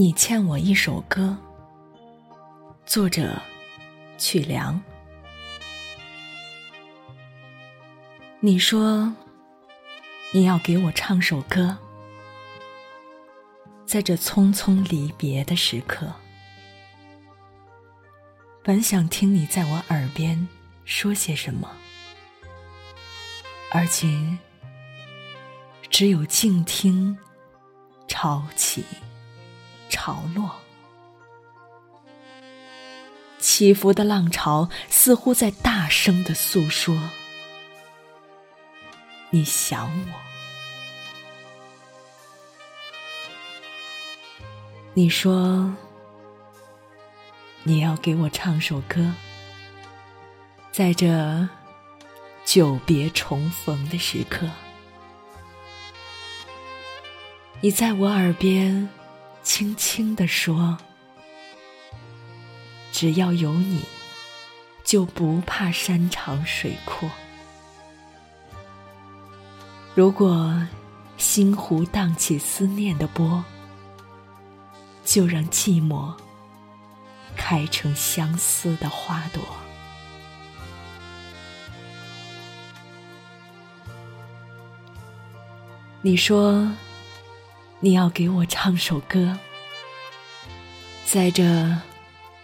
你欠我一首歌，作者曲梁。你说你要给我唱首歌，在这匆匆离别的时刻，本想听你在我耳边说些什么，而今只有静听潮起。潮落，起伏的浪潮似乎在大声的诉说：“你想我。”你说你要给我唱首歌，在这久别重逢的时刻，你在我耳边。轻轻地说：“只要有你，就不怕山长水阔。如果心湖荡起思念的波，就让寂寞开成相思的花朵。”你说。你要给我唱首歌，在这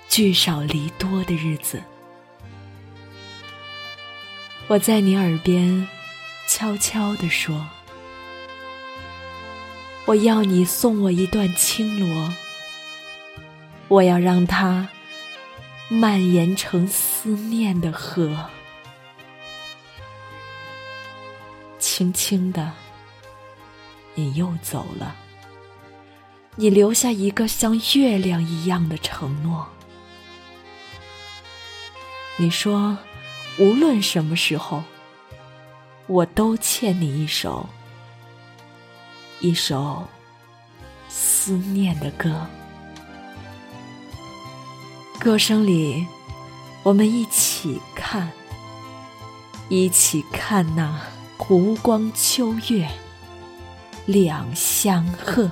聚少离多的日子，我在你耳边悄悄地说：“我要你送我一段青罗，我要让它蔓延成思念的河，轻轻的，你又走了。”你留下一个像月亮一样的承诺。你说，无论什么时候，我都欠你一首，一首思念的歌。歌声里，我们一起看，一起看那湖光秋月两相和。